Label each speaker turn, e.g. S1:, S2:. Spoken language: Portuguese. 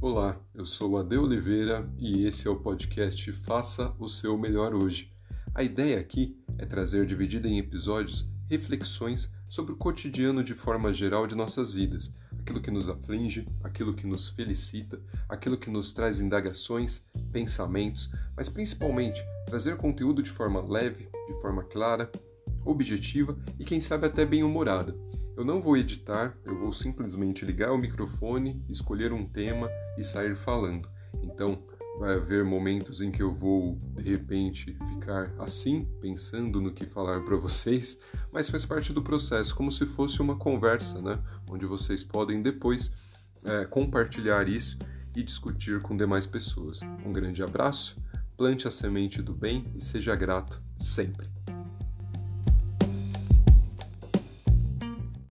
S1: Olá, eu sou Ade Oliveira e esse é o podcast Faça o seu melhor hoje. A ideia aqui é trazer dividida em episódios reflexões sobre o cotidiano de forma geral de nossas vidas, aquilo que nos aflige, aquilo que nos felicita, aquilo que nos traz indagações, pensamentos, mas principalmente trazer conteúdo de forma leve, de forma clara, objetiva e quem sabe até bem-humorada. Eu não vou editar, eu vou simplesmente ligar o microfone, escolher um tema e sair falando. Então, vai haver momentos em que eu vou, de repente, ficar assim, pensando no que falar para vocês, mas faz parte do processo, como se fosse uma conversa, né? Onde vocês podem depois é, compartilhar isso e discutir com demais pessoas. Um grande abraço, plante a semente do bem e seja grato sempre.